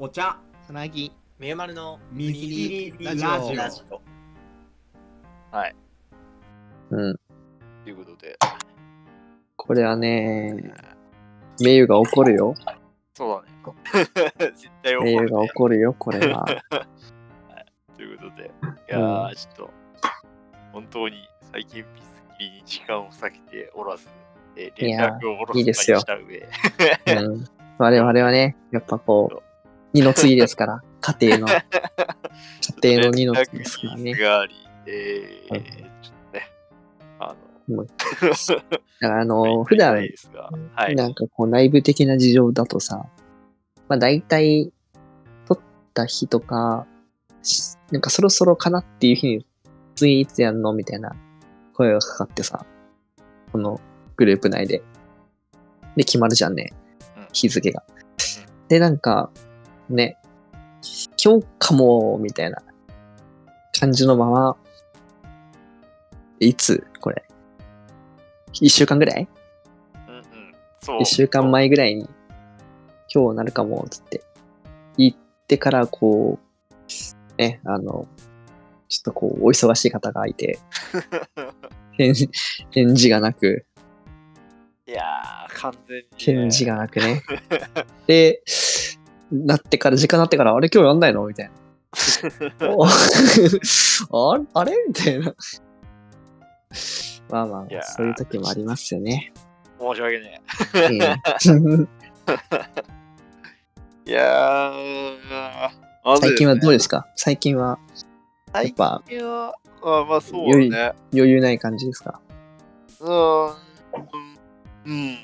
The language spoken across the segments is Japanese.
お茶つなぎみゆまるの見切りラジオラジオ。はい。うん。ということで、これはね、名誉が怒るよ。そうだね。絶対怒名誉る、ね。が怒るよ、これは。ということで、いやー、ちょっと、本当に最近ピスキリに時間を割けておらず、えーいやー連絡をおろすいいですよした上、うん、我々はね、やっぱこう、二の次ですから、家庭の、家庭の二の次ですからね。があり、えーはいちょっとね、あもう だからあの、の、普段はい。なんかこう内部的な事情だとさ、まあ大体、撮った日とか、しなんかそろそろかなっていう日に、次いつやんのみたいな声がかかってさ、このグループ内で。で、決まるじゃんねうん。日付が。で、なんか、ね、今日かも、みたいな感じのまま、いつこれ。一週間ぐらい？うんうん、そう。一週間前ぐらいに、今日なるかも、つって、言ってから、こう、ね、あの、ちょっとこう、お忙しい方がいて、返返事がなく、いやー、完全に、ね。返事がなくね。で、なってから、時間なってから、あれ今日やんないの？みたいな。お ああれ？みたいな。まあまあそういう時もありますよね。申し訳ねうんえ。いやー、最近はどうですか？か最近は、やっ最ぱ近は、あまあそうだね。余裕ない感じですか？うーん。うん。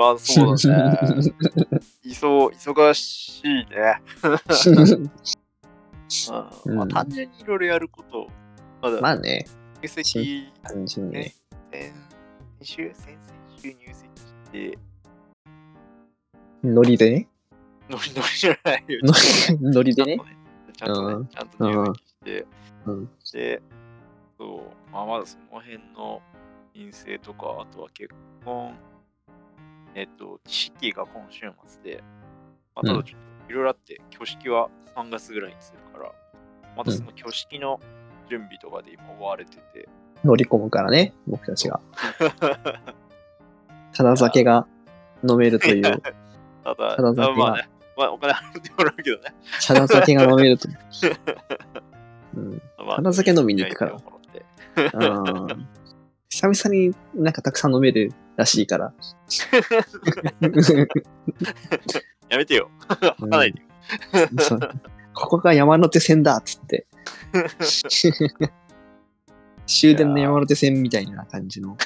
まあそうだね。いそ忙しいね。うんまあ、うん単純にいろいろやること、まだまあね、入籍、単純にね。先先週、先々週入籍して、ノリでね。ノリノリじゃないよ。ノ リノリでね。ちゃんとね、ちゃんと入籍して、うん。で、そう、まあ、まだその辺の陰性とか、あとは結婚、えっと、式が今週末で、まあ、ただちょっといろいろあって、挙式は3月ぐらいにするから、またその挙式の準備とかで今追われてて、乗り込むからね、僕たちが。ただ酒が飲めるという、ただ、ただ酒が。まあね、まあお金払ってもらうけどね。ただ酒が飲めると。いう。うん。まあただ酒飲みに行くから。久々になんかたくさん飲めるらしいから。やめてよ。吐かないでよ。ここが山手線だっつって。終電の山手線みたいな感じの。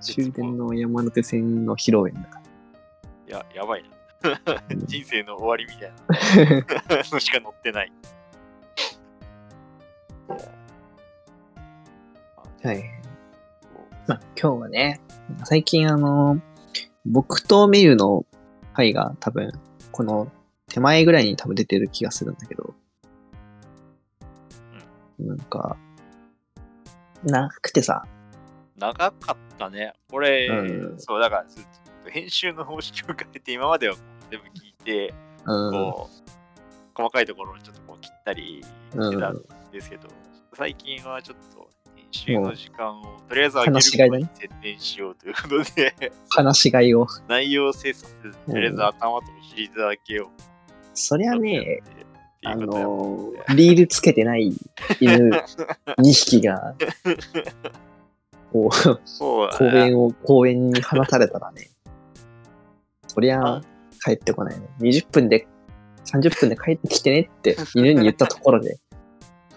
終電の山手線の披露宴だかいや、やばいな。人生の終わりみたいな のしか載ってない。はい。まあ、今日はね、最近あの、僕とメユの回が多分、この手前ぐらいに多分出てる気がするんだけど、なんか、長くてさ、長かったね。俺、うん。そう、だから、編集の方式を変えて、今までは全部聞いて、うん、こう、細かいところをちょっとこう切ったりしてたんですけど、最近はちょっと編集の時間をとりあえず上げることにしようということで、話し飼いを。内容を精査せず、とりあえず頭とお尻だけを。そりゃね、あの、リールつけてない犬2匹が、こう、そうだ公ね。園を、公園に放たれたらね、そりゃあ？帰ってこないね。20分で、30分で帰ってきてねって犬に言ったところで、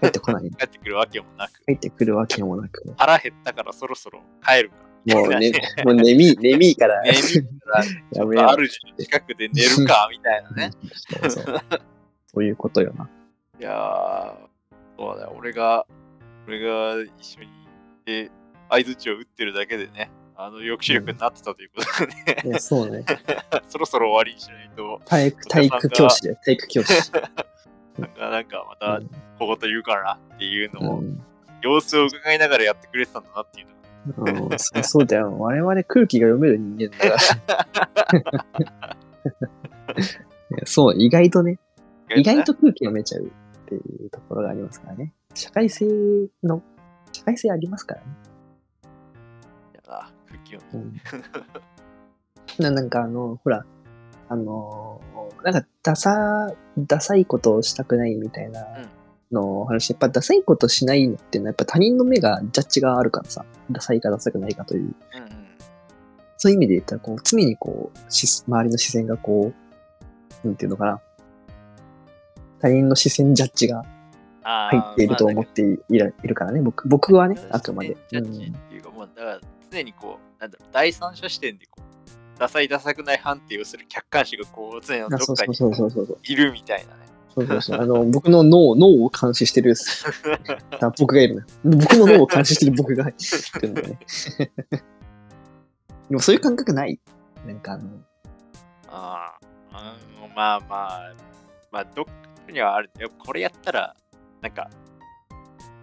帰ってこない。帰ってくるわけもなく、帰ってくるわけもなく、腹減ったからそろそろ帰るか。もうね、もう眠い、眠いから、眠いから、やめよう。あるじの近くで寝るか、みたいなね。そうそう。そういうことよな。いやー、そうだね。俺が、俺が一緒にいて、相づちを打ってるだけでね、あの抑止力になってたということでね、いや、そうね。そろそろ終わりにしないと、体育、体育教師だよ、体育教師。なんかなんかまた小言言うからなっていうのを、うん様子を伺いながらやってくれてたんだなっていうのがうん、そうそうだよ。我々空気が読める人間だから。そう、意外とね、意外とね空気読めちゃうっていうところがありますからね。社会性の、社会性ありますからね。いやな空気をうん、ななんかあの、ほら、あのーなんかダサ、ダサいことをしたくないみたいなの話、やっぱダサいことしないのっていうのはやっぱ他人の目が、ジャッジがあるからさ、ダサいかダサくないかという、うんうん。そういう意味で言ったら、こう、常にこう、し周りの視線がこう、なんていうのかな、他人の視線ジャッジがあ入っていると思っていらいるからね、僕僕はね、あくまで。ジャッジっていうか、まあ、だから常にこう、なんだろう、第三者視点でこう、ダサいダサくない判定をする客観視がこう、常のうんあそうそうどっかに。いるみたいなね。そうそうそう。あの、僕の脳、脳を監視してるあ 僕がいるの。僕の脳を監視してる僕がいるんね。でもそういう感覚ない？なんかあの、ああ、うん、まあまあ、まあ、どっかにはある。これやったら、なんか、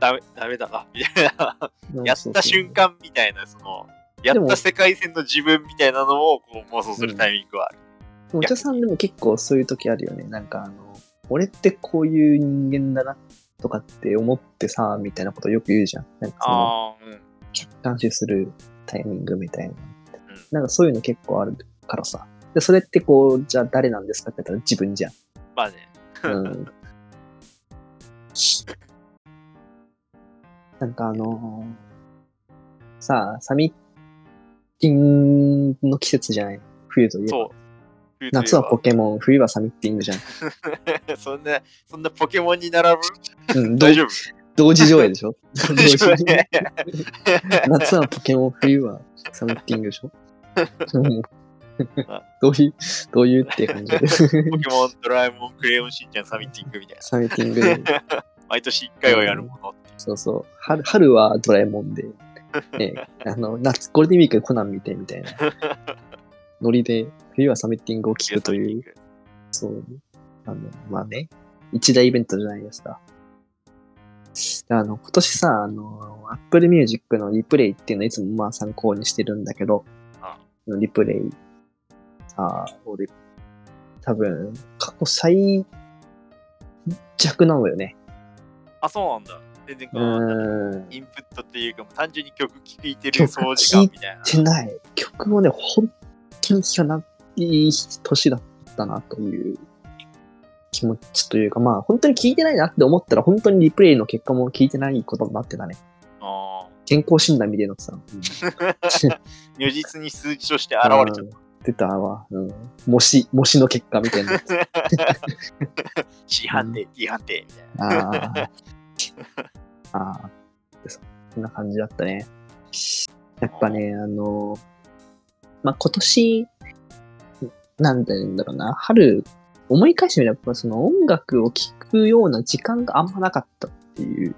ダメダメだな、みたいな。やった瞬間みたいな、その、やでもった世界線の自分みたいなのをこう妄想するタイミングはある。間。お茶さんでも結構そういう時あるよね。なんかあの、俺ってこういう人間だなとかって思ってさ、みたいなことよく言うじゃん。なんかその、ああ、うん。客観視するタイミングみたいな。なんかそういうの結構あるからさ。で、それってこう、じゃあ誰なんですかって言ったら自分じゃん。まあね。うん。なんかあのーさあ、サミッティングの季節じゃない？冬といえば。そう。夏はポケモン、冬はサミッティングじゃん。ン。そんな、そんなポケモンに並ぶ？うん、同大丈夫？同時上映でしょ？同時夏はポケモン、冬はサミッティングでしょ？うん どういう、どういうって感じで。ポケモン、ドラえもん、クレヨンしんちゃん、サミッティングみたいサミッティング。毎年一回はやるものっていう。そうそう。春春はドラえもんで、ね、あの、夏、ゴールデンウィークでコナン見てみたいな。ノリで、冬はサミッティングを聞くという、そう、あの、まあね、一大イベントじゃないですか。であの、今年さ、あの、Apple Music のリプレイっていうのをいつもまあ参考にしてるんだけど、あリプレイ、さ、俺、多分、過去最弱なのよね。あ、そうなんだ。全然こ。インプットっていうか、単純に曲聴いてる曲掃除感みたいな。てない。曲もね、本当に聴かない年だったなという気持ちというか、まあ本当に聴いてないなって思ったら本当にリプレイの結果も聞いてないことになってたね。あ健康診断みたいなのってさ、ー 如実に数値として現れちゃっうん出たわ。うん。模試、模試の結果みたいなやつ。た。C 判定、D 判定みたいな。ああ。あ あ。でそそんな感じだったね。やっぱね、あの、まあ、今年、なんて言うんだろうな、春、思い返してみれば、やっぱその音楽を聴くような時間があんまなかったっていう。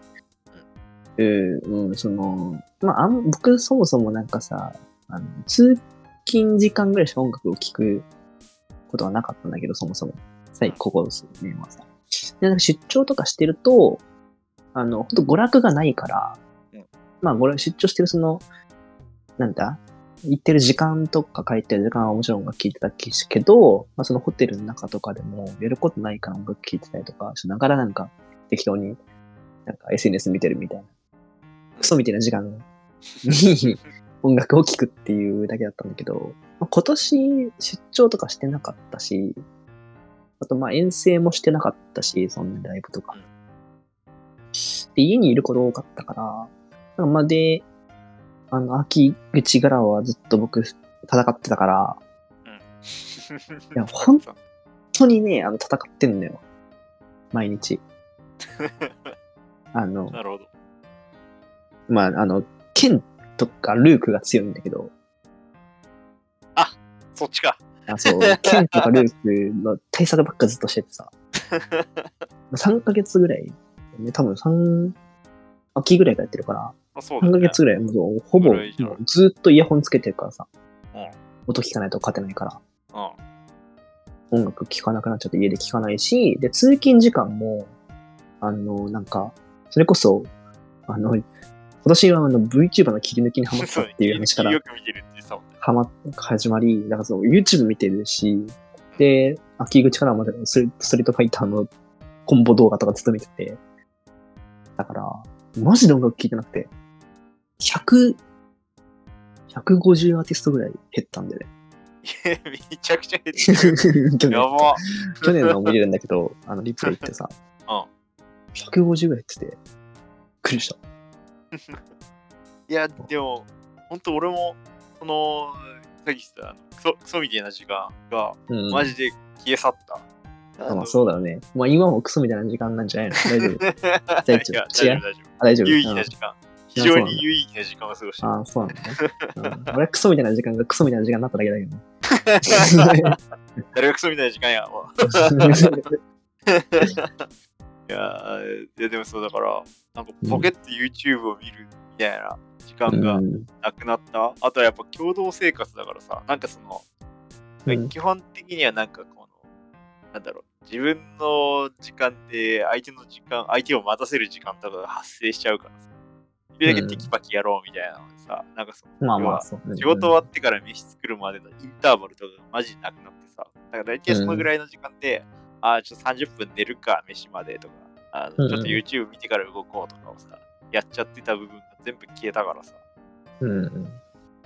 うん、うん、その、まあ、あん僕そもそもなんかさ、あの通勤時間ぐらいしか音楽を聴くことはなかったんだけど、そもそも。最ここ数年はさ。で、なんか出張とかしてると、あの、ほんと娯楽がないから、うんまあ、娯楽出張してるその、なんだ行ってる時間とか帰ってる時間はもちろん音楽聴いてたけど、まあ、そのホテルの中とかでもやることないから音楽聴いてたりとかしながらなんか適当になんか SNS 見てるみたいな、クソみたいな時間に 音楽を聴くっていうだけだったんだけど、まあ今年出張とかしてなかったし、あとまあ遠征もしてなかったし、そんなライブとか。で、家にいること多かったから、なんかまあで、あの、秋口柄はずっと僕戦ってたから、いやほん本当にね、あの、戦ってんのよ。毎日。あの、なるほど。まあ、あの、ケンとかルークが強いんだけど、そっちか。あそう、ケンとかルークの対策ばっかずっとしててさ、3ヶ月ぐらい、ね、多分3、秋ぐらいからやってるから、3あそうだね。ヶ月ぐらい、もうほぼ、ずっとイヤホンつけてるからさ、うん音聞かないと勝てないから、うん。音楽聴かなくなっちゃって家で聴かないし、で、通勤時間も、あの、なんか、それこそ、あの、今年はあの VTuber の切り抜きにハマったっていう話からよく見てるっ始まり、だからそう、YouTube 見てるし、で、秋口からまでストリートファイターのコンボ動画とかずっと見てて。だから、マジで音楽聴いてなくて、100、150アーティストぐらい減ったんでね。めちゃくちゃ減ってる。去年、やば。去年のも見れるんだけど、あの、リプレイってさ、うん150ぐらい減ってて、びっくりした。いや、でも、本当俺も、その、さっき言ってた、クソクソみたいな時間が、うん。マジで消え去った。あまあそうだよね。まあ今もクソみたいな時間なんじゃないの？大丈夫。大丈夫違う？夫、大丈夫。あ大丈夫。有意義な時間。非常に有意義な時間を過ごしてる。ああ、そうなんだね。うん、俺はクソみたいな時間がクソみたいな時間になっただけだけどね。誰がクソみたいな時間や。もう いやー、いやでもそうだから、なんかポケット YouTube を見るみたいな時間がうんなくなった？あとはやっぱ共同生活だからさ、なんかその、うん基本的にはなんかなんだろう、自分の時間で相手の時間、相手を待たせる時間とかが発生しちゃうからさ、できるだけテキパキやろうみたいなのでさ、なんかその、まあまあ、そう。うん仕事終わってから飯作るまでのインターバルとかがマジなくなってさ、だから大体そのぐらいの時間で、ああ、ちょっと30分寝るか、飯までとか、あのうんちょっと YouTube 見てから動こうとかをさ、やっちゃってた部分が全部消えたからさ、うん。本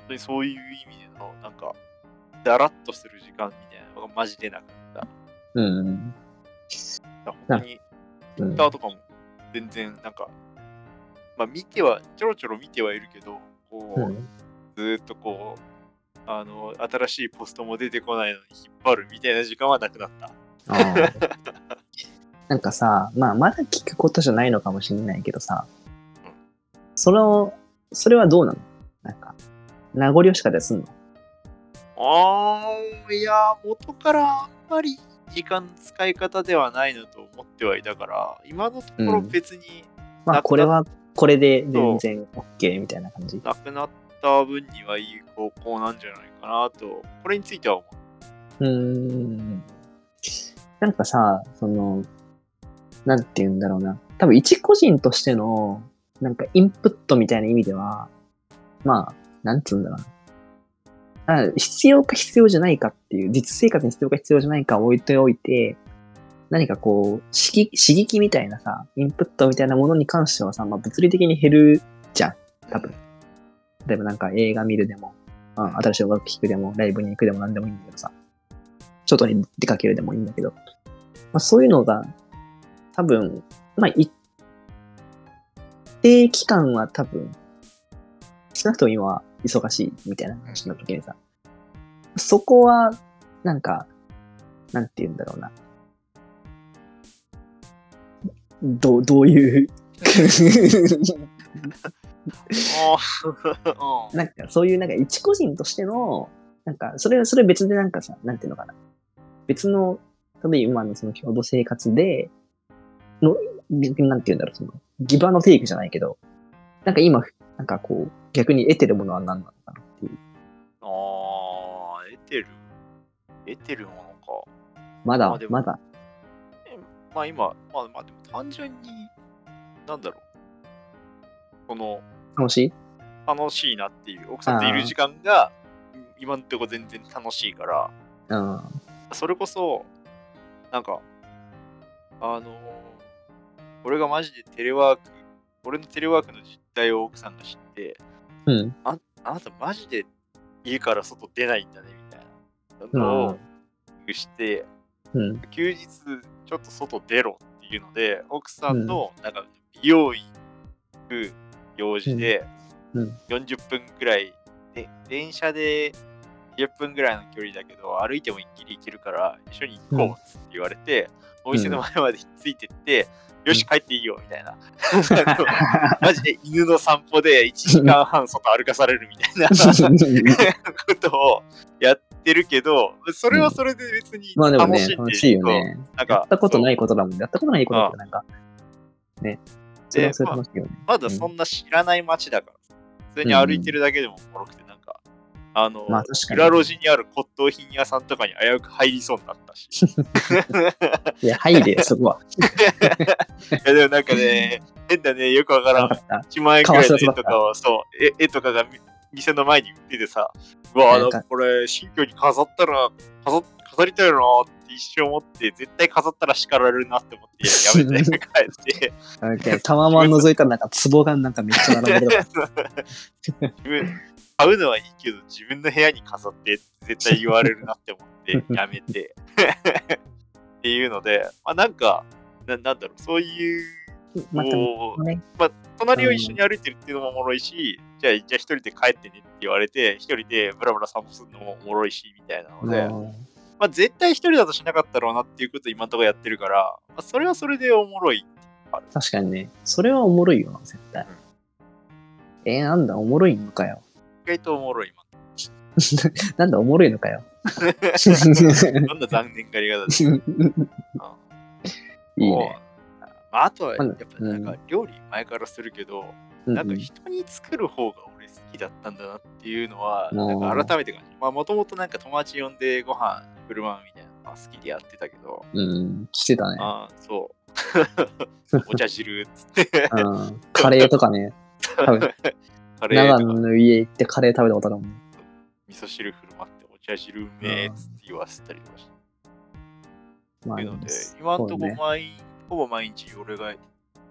当にそういう意味での、なんか、だらっとする時間みたいなのがマジでなくなった。うん。本当に、うん。Twitter とかも全然なんか、まあ見ては、ちょろちょろ見てはいるけど、こう、うん。ずーっとこう、あの、新しいポストも出てこないのに引っ張るみたいな時間はなくなった。あー なんかさ、まあ、まだ聞くことじゃないのかもしれないけどさ、それを、それはどうなの？なんか、名残惜しかったりすんの？あー、いや、元からあんまり時間使い方ではないのと思ってはいたから、今のところうん別にまあ、これは、これで全然 OK みたいな感じ。なくなった分にはいい方向なんじゃないかなと、これについては思う。うーん。なんかさ、その、なんて言うんだろうな。多分一個人としての、なんかインプットみたいな意味では、まあ、なんつうんだろうな。あ必要か必要じゃないかっていう、実生活に必要か必要じゃないかを置いておいて、何かこう、刺激刺激みたいなさ、インプットみたいなものに関してはさ、まあ物理的に減るじゃん、多分。例えばなんか映画見るでも、うん、新しい音楽聴くでも、ライブに行くでも何でもいいんだけどさ、外に出かけるでもいいんだけど、まあそういうのが、多分、まあ一定期間は多分、少なくとも今は忙しいみたいな話の時にさ、そこは、なんか、なんて言うんだろうな。どう、どういう、なんかそういうなんか一個人としての、なんかそれはそれ別でなんかさ、なんていうのかな。別の、例えば今のその共同生活で、の、なんていうんだろう、その、ギブアンドテイクじゃないけど、なんか今、なんかこう、逆に得てるものは何なのかなっていう。あー、得てる？得てるものか。まだまあまだ。えまあ今、まあまあでも単純に、なんだろう。この、楽しい？楽しいなっていう、奥さんといる時間が、今んとこ全然楽しいから、うん。それこそ、なんか、あのー俺がマジでテレワーク、俺のテレワークの実態を奥さんが知って、うん。ああなたマジで家から外出ないんだねみたいな。のをして、うん。休日ちょっと外出ろっていうので、奥さんのなんか美容院行く用事でうん。うん。40分くらいで、電車で10分ぐらいの距離だけど、歩いても一気に行けるから一緒に行こうって言われて、お店の前までついてって、よし帰っていいよみたいな。マジで犬の散歩で1時間半外歩かされるみたいなことをやってるけど、それはそれで別にまあでもね楽しん、楽しいよね。なんかやったことないそことだもんね。やったことないことってなんか、ね。それはそれ楽しいよね。うまだそんな知らない街だからさ、普通に歩いてるだけでもおもろくて、あの、まあ裏路地にある骨董品屋さんとかに危うく入りそうになったし。いや、入れ、そこは。いやでもなんかね、変だね、よくわからんわかった。1万円くらいの絵とかを、そう、絵絵とかがみ店の前に売っててさ、うわ、なんかこれ、新居に飾ったら、飾飾りたいなって一瞬思って、絶対飾ったら叱られるなって思って、やめて帰って、なんかタワマン覗いたらなんか壺がなんかめっちゃ並んでる。自分、買うのはいいけど、自分の部屋に飾ってって絶対言われるなって思って、やめて。っていうので、まあなんか、ななんだろう、そういう、ままあ、隣を一緒に歩いてるっていうのもおもろいし、じゃあ、じゃあ一人で帰ってねって言われて、一人でブラブラ散歩するのもおもろいし、みたいなので、うんまあ、絶対一人だとしなかったろうなっていうことを今のところやってるから、まあ、それはそれでおもろい。確かにね、それはおもろいよな、絶対。えー、なんだ、おもろいのかよ。意外とおもろい、なんだ、おもろいのかよ。今。どんな残念がり方で。うんいいね。まあ、あとは、やっぱなんか料理前からするけど、うんなんか人に作る方が俺好きだったんだなっていうのは、うんなんか改めて感じまあ、もともとなんか友達呼んでご飯振る舞うみたいなのが好きでやってたけど、うん、してたね。ああ、そう。お茶汁っつって。うん、カレーとかね、多分 カレー長野の家行ってカレー食べたことあるもん。味噌汁振る舞ってお茶汁うめえっつって言わせたりとかして。まあいうので、今んとこ毎、ほぼ毎日俺が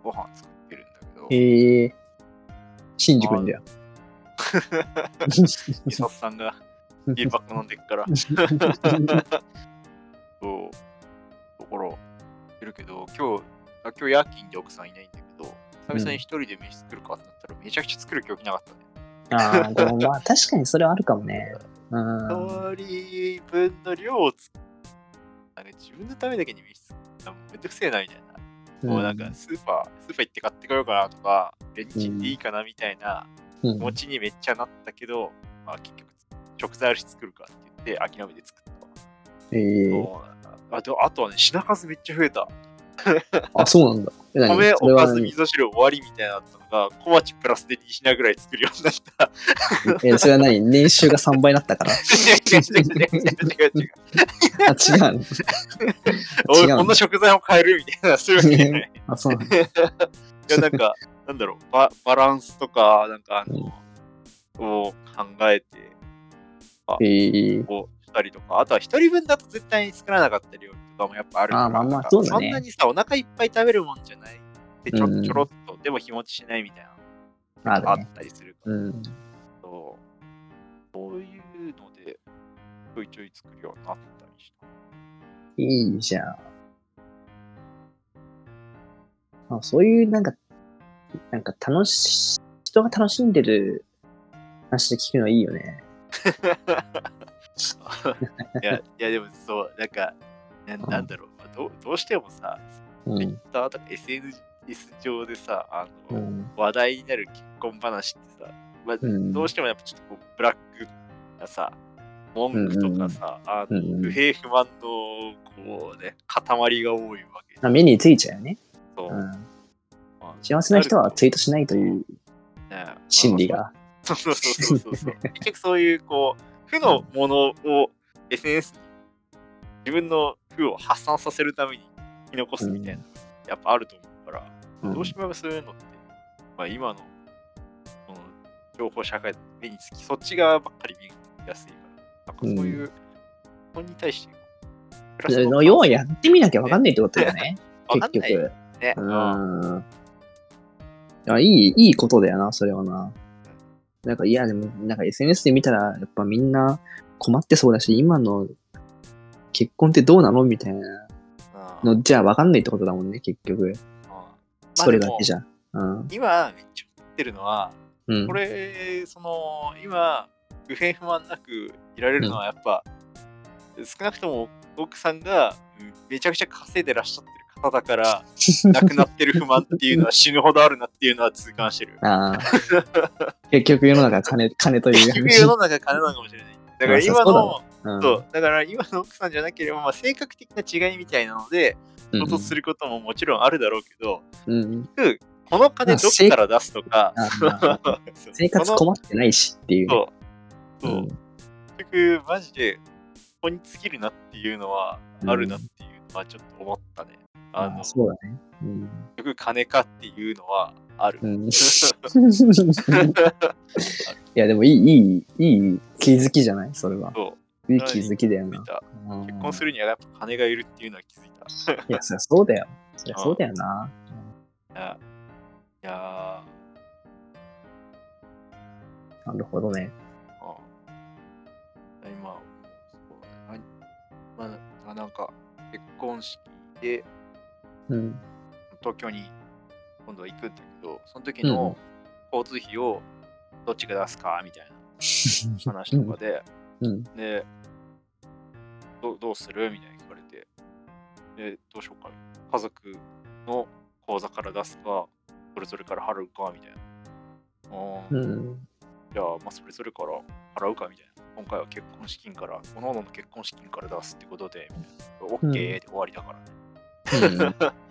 ご飯作ってるんだけど、ええ新宿んだよ。ミサスさんがビールパック飲んでっから、そう、ところ、いるけど、今日、あ今日夜勤で奥さんいないんだけど、久々に一人で飯作るかってなったら、めちゃくちゃ作る気起きなかったね。ああ、でもまあ確かにそれはあるかもね。うん。一人分の量を作る。自分のためだけに飯作るのめんどくせえないな。もうなんかスーパー、スーパー行って買ってこようかなとか、レンチンでいいかなみたいなうん気持ちにめっちゃなったけど、まあ結局、食材あるし作るかって言って諦めて作ったわ。ええそうなんだあとあとはね、品数めっちゃ増えた。あ、そうなんだ。米、おかず、味噌汁終わりみたいなのが、小鉢プラスで2品ぐらい作るようになった。えそれは何？年収が3倍になったから。違う違う違う違う違う違う。あ、違うの。おい違うのこんな食材も買えるみたいな、そういうわけじゃない。あ、そうなんだ。いや、なんか、なんだろう、ババランスとか、なんか、あの、を考えて、ええこうしたりとか、あとは一人分だと絶対に作らなかった料理とかもやっぱあるから、あまあまあそんなにさ、お腹いっぱい食べるもんじゃない。で、ちょうんちょろっと、でも日持ちしないみたいなあっ。たりするから、うん。そうそういうので、ちょいちょい作るようになったりした。いいじゃん。あそういうなんか、なんか楽し、人が楽しんでる話で聞くのいいよね。いや、いやでもそう、なんか、ななんだろう、まあ、どうどうしてもさ、うん。Twitter とか SNS 上でさ、あの、うん。話題になる結婚話ってさ、まあ、うんどうしてもやっぱちょっとこうブラックなさ、文句とかさ、あの不平不満のこうね、塊が多いわけ。あ目についちゃうよね。そううん。まあ幸せな人はツイートしないというね心理。が。そうそうそうそうそう。結局そういうこう、負のものを SNS に自分の負を発散させるために生き残すみたいなやっぱあると思うから、うんどうしてもそういうのって、まあ、今のその情報社会で目につき、そっち側ばっかり目につきやすいから、なんかそういう、本に対して、要はやってみなきゃわかんないってことだよね。結局。ね。ううんん。いや、いい、いいことだよな、それはな。なんか、いや、でも、なんか SNS で見たら、やっぱみんな困ってそうだし、今の結婚ってどうなの？みたいなうんの、じゃあわかんないってことだもんね、結局。それだけじゃ。うん。今、めっちゃ思ってるのは、うんこ。れ、その、今、不平不満なくいられるのは、やっぱ、少なくとも奥さんがうんめちゃくちゃ稼いでらっしゃってる方だから、なくなってる不満っていうのは死ぬほどあるなっていうのは痛感してる。結局世の中金、金という結局世の中金なのかもしれない。だから今の、うんそう、だから今の奥さんじゃなければ、まあ、性格的な違いみたいなので、うん衝突することももちろんあるだろうけど、うん。この金どっから出すとか、生活困ってないしっていう。そうそう、うん結局、マジで、ここに尽きるなっていうのはあるなっていうのはちょっと思ったね。あの、そうだね。うん。局金かっていうのはある。うん、いや、でもいい、いい、いい気づきじゃない？それは。そう、いい気づきだよな。結婚するにはやっぱ金がいるっていうのは気づいた。いや、そりゃそうだよ。そりゃそうだよな。いや、いやなるほどね。ーあ今、そうねなまあ、なんか結婚式でうん。東京に今度は行くんだけど、その時の交通費をどっちが出すかみたいな 話とかで、うん。で、どうどうするみたいに聞かれて、で、どうしようか。家族の口座から出すか、それぞれから払うかみたいな。うん。じゃあ、まあ、それぞれから払うかみたいな。今回は結婚資金から、各々の結婚資金から出すってことで、みたいな OK で終わりだからね。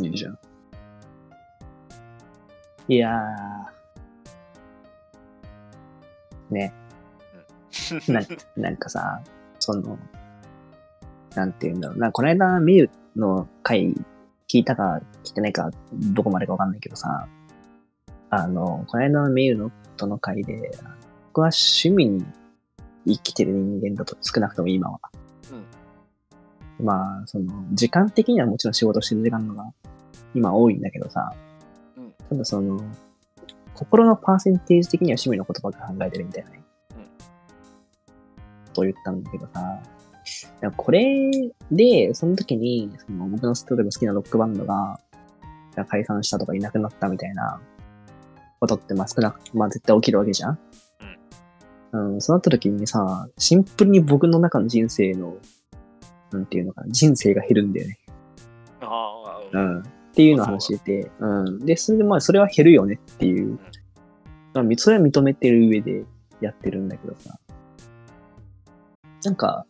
いいじゃん。いやー。ね。ななんかさ、その、なんて言うんだろうな、この間、ミユの回聞いたか聞いてないか、どこまでかわかんないけどさ、あの、この間のミユのとの回で、僕は趣味に生きてる人間だと、少なくとも今は。まあ、その、時間的にはもちろん仕事してる時間のが今多いんだけどさ、うん。ただその、心のパーセンテージ的には趣味のことばっか考えてるみたいなね。と言ったんだけどさ、これで、その時に、その僕の例えば好きなロックバンドが、解散したとかいなくなったみたいなことって、まあ少なく、まあ絶対起きるわけじゃん。うん。そうなった時にさ、シンプルに僕の中の人生の、なんていうのかな、人生が減るんだよね。ああ、うんうん。っていうのを話してて、うん。で、それでまあ、それは減るよねっていう。まあ、みそれは認めてる上でやってるんだけどさ。なんか、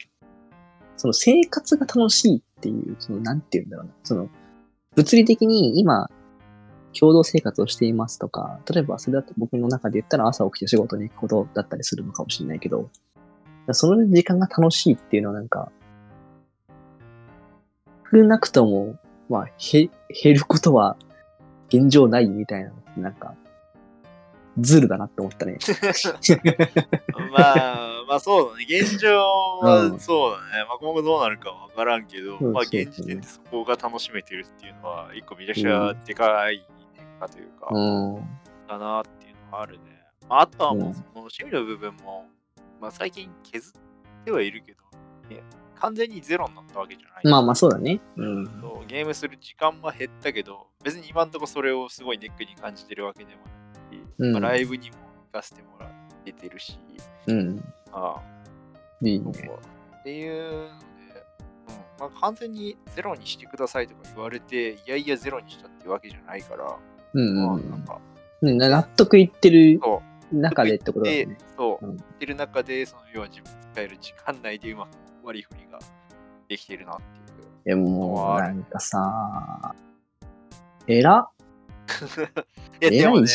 その生活が楽しいっていう、その、なんて言うんだろうな。その、物理的に今、共同生活をしていますとか、例えばそれだと僕の中で言ったら朝起きて仕事に行くことだったりするのかもしれないけど、その時間が楽しいっていうのはなんか、少なくとも、まあ、へ、減ることは現状ないみたいななんか、ズルだなって思ったね。まあ、まあそうだね。現状うんはそうだね。まあ今後どうなるかわからんけど、まあ現時点でそこが楽しめてるっていうのは、一個めちゃくちゃでかい変化というか、うん。だなっていうのはあるね。まあ、あとはもううんその趣味の部分も、まあ最近削ってはいるけど、ね完全にゼロになったわけじゃない。まあまあそうだね。うん。ゲームする時間は減ったけど、別に今んとこそれをすごいネックに感じてるわけでもないし、うんまあ、ライブにも行かせてもらっててるし、うん。ああいいね。っていうので、うんまあ、完全にゼロにしてくださいとか言われて、いやいやゼロにしたってわけじゃないから、うんまあうんなんか、うん。納得いってる中でってことだね。そう、うん言ってる中で、その要は自分使える時間内でうまく割り振りができてるなっていう。でも、なんかさ、えら いやでもね。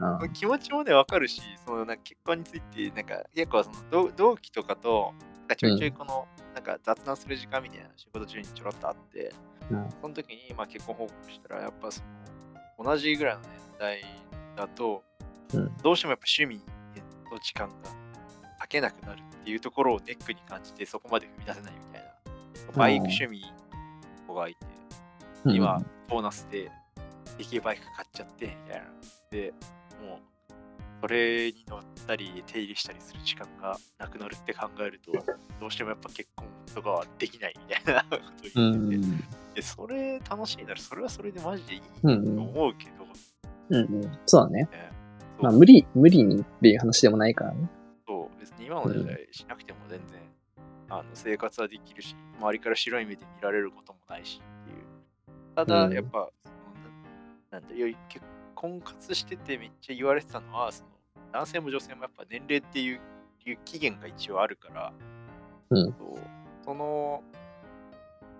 うん。気持ちもね、わかるし、そのなんか結婚について、なんか結構その同同期とかと、なんかちょいちょいこの、なんか雑談する時間みたいな仕事中にちょろっとあって、うん。その時にまあ結婚報告したら、やっぱその同じぐらいの年代だと、うん。どうしてもやっぱ趣味の時間が割けなくなるっていうところをネックに感じて、そこまで踏み出せないみたいな。バイク趣味の子がいて、うん今、ボーナスで、できバイク買っちゃって、みたいな。で、もう、それに乗ったり、手入れしたりする時間がなくなるって考えると、どうしてもやっぱ結婚とかはできないみたいな こと言ってて、ん。で、それ楽しいなら、それはそれでマジでいいとうん思うけど、うんうん。そうだね。ねまあ無理、無理にっていう話でもないからね。に今の時代しなくても全然、あの生活はできるし、周りから白い目で見られることもないしっていう。ただ、うん。やっぱ、そのななんだより結婚活しててめっちゃ言われてたのは、その男性も女性もやっぱ年齢っていういう期限が一応あるから、うん。そうその、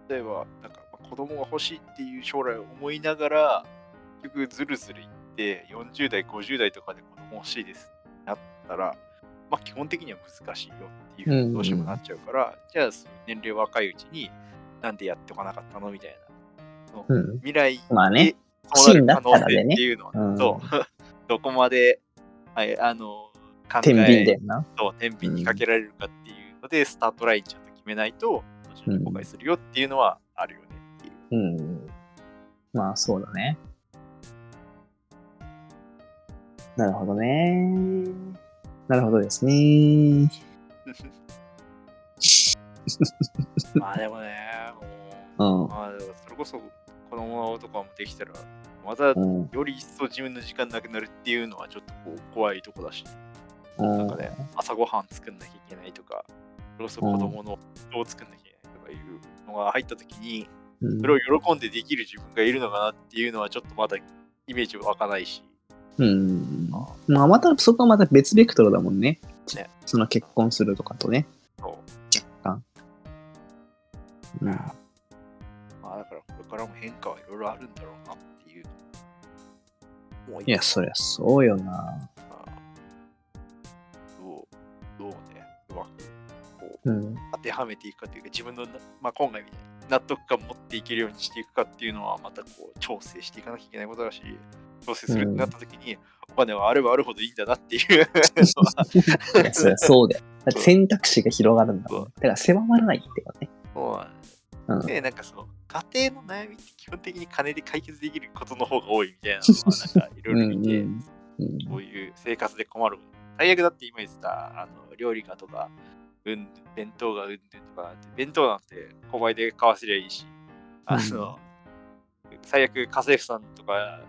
例えば、なんかまあ子供が欲しいっていう将来を思いながら、結局ずるずるいって、40代、50代とかで子供欲しいですってなったら、まあ基本的には難しいよっていうふうにどうしてもなっちゃうから、じゃあ年齢若いうちになんでやってこなかったのみたいな。うん。未来まあねでそうなる可能性ねっていうのは、うんそう、どこまで、はい、あの、考天秤だえよな。そう天秤にかけられるかっていうので、スタートラインちゃんと決めないと、後悔するよっていうのはあるよねっていう。うん。まあ、そうだね。なるほどね。なるほどですね。まあでもね、もう、うん。まあでもそれこそ子供とかもできたら、またうん。より一層自分の時間なくなるっていうのはちょっとこう怖いとこだし、うんなんかね、朝ごはん作んなきゃいけないとか、それこそ子供のどう作んなきゃいけないとかいうのが入った時に、うんそれを喜んでできる自分がいるのかなっていうのはちょっとまだイメージ湧かないし、うん。まあ、また、そこはまた別ベクトルだもんね。ねその結婚するとかとね。そううん。まあだからこれからも変化はいろいろあるんだろうなっていう。もういや、そりゃそうよな。まあどう、どうね、うまくこううん。当てはめていくかというか、自分のな、まあ、今回みたいに納得感持っていけるようにしていくかっていうのは、またこう調整していかなきゃいけないことだし、調整するってなった時に、お金はあればあるほどいいんだなっていう。そうだよ。選択肢が広がるんだもん。だから狭まらないってことね。もうんう、で、なんかその、家庭の悩みって基本的に金で解決できることの方が多いみたいなのは、なんかいろいろ見て、うん。うんこういう生活で困る。最悪だって今言ってた、あの、料理家とか、うん、弁当がうんぬんとか、弁当なんて小売で買わせりゃいいし、あの、最悪家政婦さんとか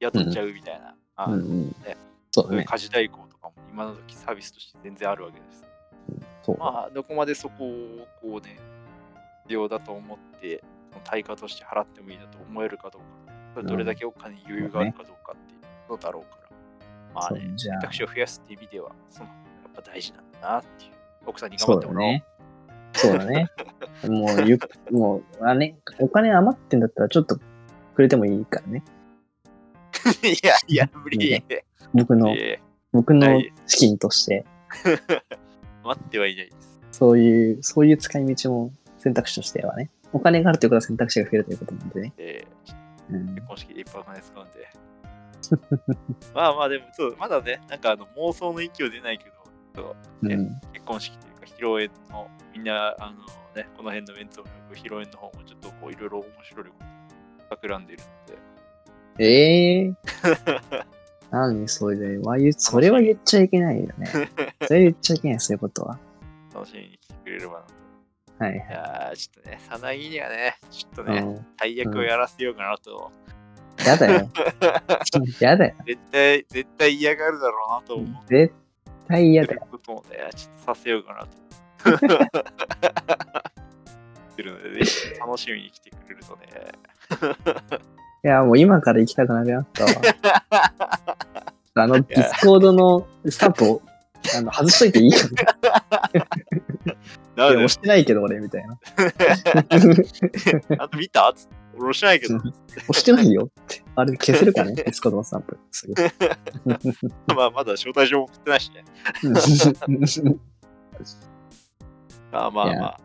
雇っちゃうみたいな、あのうんうんねそうだね。家事代行とかも今の時サービスとして全然あるわけです。そうだ。まあ、どこまでそこをこうね、必要だと思って、その対価として払ってもいいだと思えるかどうか、それどれだけお金に余裕があるかどうかっていうことだろうから、まあねそう、じゃあ選択肢を増やすっていう意味では、そのやっぱ大事なんだなっていう。奥さんに頑そ張ってもらおう。うだね。そうだね。もうゆ、もう、あね、お金余ってんだったらちょっとくれてもいいからね。いやいや、無理。ね僕の、え僕の資金として、ー 待ってはいないです。そういう、そういう使い道も選択肢としてはね。お金があるということは選択肢が増えるということなんでね。えー結婚式でいっぱいお金使うんで。まあまあでも、そう、まだね、なんかあの妄想の域を出ないけど、そうねうん。結婚式というか、披露宴の、みんな、あのね、この辺のメンツを呼ぶ披露宴の方もちょっとこう、いろいろ面白いこと企んでいるので、ええー。何それで、わゆそれは言っちゃいけないよね。それ言っちゃいけない、そういうことは。楽しみに来てくれればなと。はいいやー、ちょっとね、さなぎにはね、ちょっとね。大役をやらせようかなと、やだよ。やだよ。絶対、絶対嫌がるだろうなと思う。絶対嫌だよ。こともね、ちょっとさせようかなと。ってるので、ぜひ楽しみに来てくれるとね。いや、もう今から行きたくなくなったわ。あの、ディスコードのスタンプをあの外しといていいか なんで？いや押してないけど俺、みたいな。あと見た？俺押してないけど、押してないよって。あれ消せるかね？ディスコードのスタンプ。すぐまあまだ招待状も送ってないしね。まあまあまあ。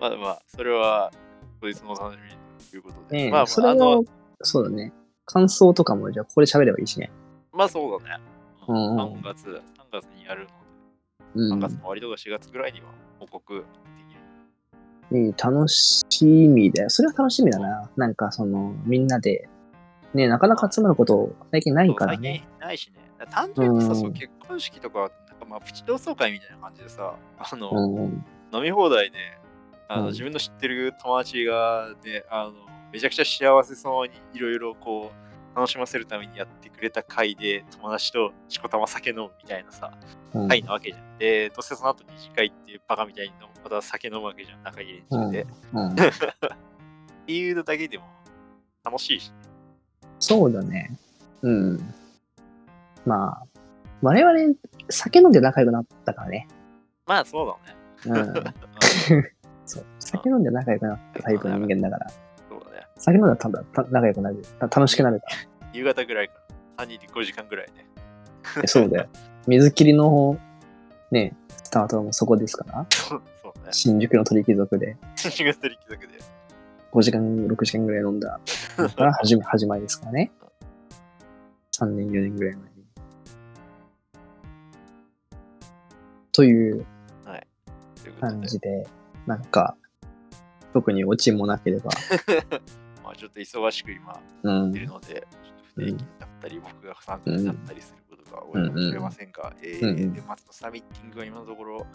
まあまあ、それは、こいつの楽しみということで。ねえ、まあまあ、それあのを、そうだね。感想とかも、じゃあここで喋ればいいしね。まあそうだね。うんうん3月、3月にやるので、3うん月の終わりとか4月ぐらいには報告できる。ね楽しみだよ。それは楽しみだな。なんかその、みんなで、ねなかなか集まること最近ないからね。最近ないしね。単純にさ、うんそう結婚式とか、なんかまあプチ同窓会みたいな感じでさ、あの、うんうん。飲み放題で、あのうん自分の知ってる友達が、ね、あのめちゃくちゃ幸せそうにいろいろこう楽しませるためにやってくれた会で友達としこたま酒飲むみたいなさ、うん会なわけじゃん。で、どうせその後二次会っていうバカみたいにまた酒飲むわけじゃん、仲いい連中で。っうんていうのだけでも楽しいし、そうだね。うん。まあ、我々、酒飲んで仲良くなったからね。まあそうだね。うん。そう。酒飲んで仲良くなったタイプの人間だから。そうだね。酒飲んだらただた仲良くなる。た楽しくなるか夕方ぐらいから3人で5時間ぐらいね。ら。そうだよ。水切りの、ね、スタートもそこですから。そうね。新宿の鳥貴族で新月取引だけで。5時間、6時間ぐらい飲んだ から始め始まりですからね。3年、4年ぐらい前に。という、はいということで、感じで、なんか、特にオチもなければ、まあ、ちょっと忙しく今うん。いるので、ちょっと不定期だったり、僕が参加になったりすることが多いかもしれませんが、えーうんうん年末のサミッティングは今のところ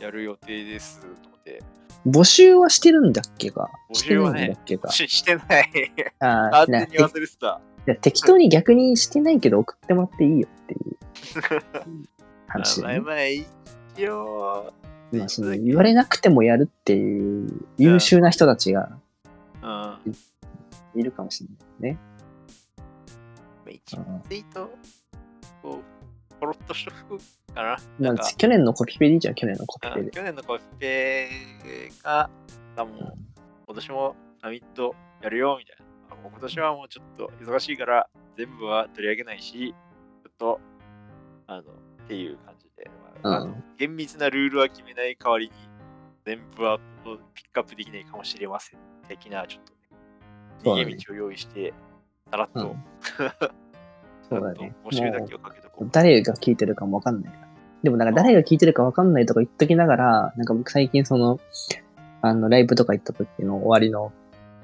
やる予定ですので、募集はしてるんだっけか。募集はねしししてない。あーな完全に忘れてた。いや適当に逆にしてないけど送ってもらっていいよっていう。話まあね。まあ一応、まあその言われなくてもやるっていう優秀な人たちがうん、いるかもしれないね。一応ツイートをポロッとしとくかな。まあなんか、去年のコピペでいいじゃん、去年のコピペで。うん去年のコピペが、あもう今年もサミットやるよみたいな。あもう今年はもうちょっと忙しいから全部は取り上げないし、ちょっと、あの、っていう感じで、まあうん厳密なルールは決めない代わりに、全部はピックアップできないかもしれません。的な、ちょっと逃げ道を用意して、さらっと、うん そうだねちゃんと募集だけをかけとこう。誰が聞いてるかもわかんない。でもなんか誰が聞いてるかわかんないとか言っときながら、なんか僕最近その、あの、ライブとか行った時の終わりの、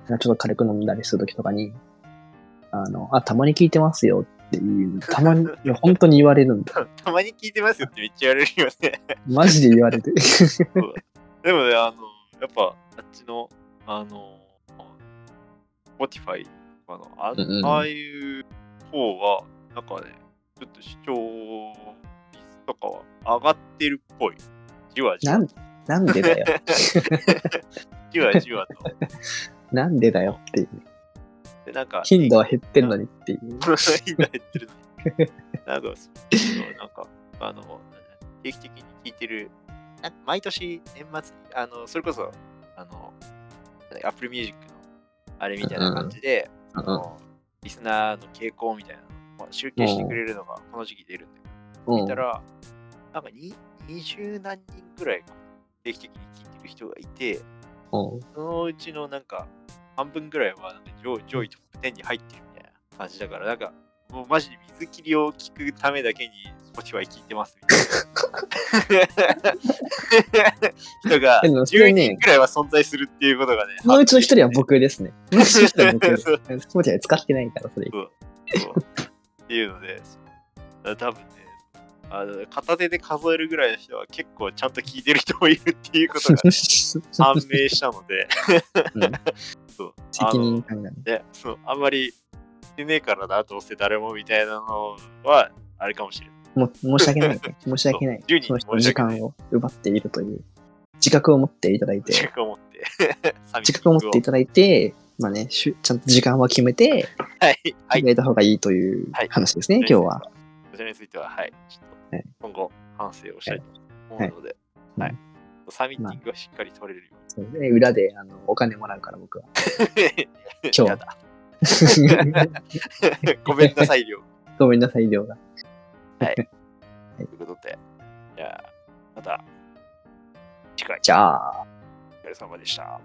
なんかちょっと軽く飲んだりする時とかに、あの、あ、たまに聞いてますよっていう、たまに、いや本当に言われるんだ。たまに聞いてますよってめっちゃ言われるよね。マジで言われる。そうだでもね、あの、やっぱ、あっちの、あの、Spotify かなあ,、ああいう方は、なんかね、ちょっと視聴率とかは上がってるっぽい。じわじわ。なん、なんでだよ。じわじわと。なんでだよっていう。で、なんか、頻度は減ってんのにっていう。頻度減ってるのに。なんか、なんか、あの、定期的に聞いてる、毎年年末に、あの、それこそ、あの、Apple Music のあれみたいな感じで、リスナーの傾向みたいなのを集計してくれるのがこの時期出るんだけど、うん。見たら、なんかに20何人ぐらい定期的に聞いてる人がいて、うん。そのうちのなんか半分ぐらいはなんか上上位トップ10に入ってるみたいな感じだから、なんかもうマジで水切りを聞くためだけに Spotify 聞いてますみたいな 人がでもそれ10ね人ぐらいは存在するっていうことがね。そのうちの 一人は僕ですね。そのうちの一人は僕です。そうスポーティ使ってないから、それ。そうっていうので、そう多分ね、あの片手で数えるぐらいの人は結構ちゃんと聞いてる人もいるっていうことが判明したので、うん そう責任感がね。でそうあんまりしてねえからな、どうせ誰もみたいなのはあれかもしれない。もう申し訳ないね。申し訳ない。そう10人その人の時間を奪っているという。自覚を持っていただい自て、覚を持って、自覚を持っていただいて、まあね、しゅちゃんと時間は決めて、はい、はい決。めた方がいいというはい話ですね、今日は。。こちらについては、はい、ちょっはいと今後反省をしたいと思うので、ははいい。サミッティングはしっかり取れるよそうね裏であのお金もらうから、僕は。今日やだ。ごめんなさい、りょう。ごめんなさい、量が。ということで、じゃあ、また次回、じゃあ。お疲れ様でした。